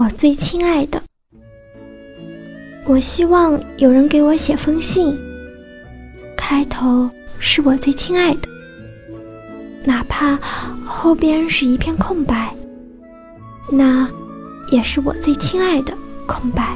我最亲爱的。我希望有人给我写封信。开头是我最亲爱的。哪怕后边是一片空白。那也是我最亲爱的空白。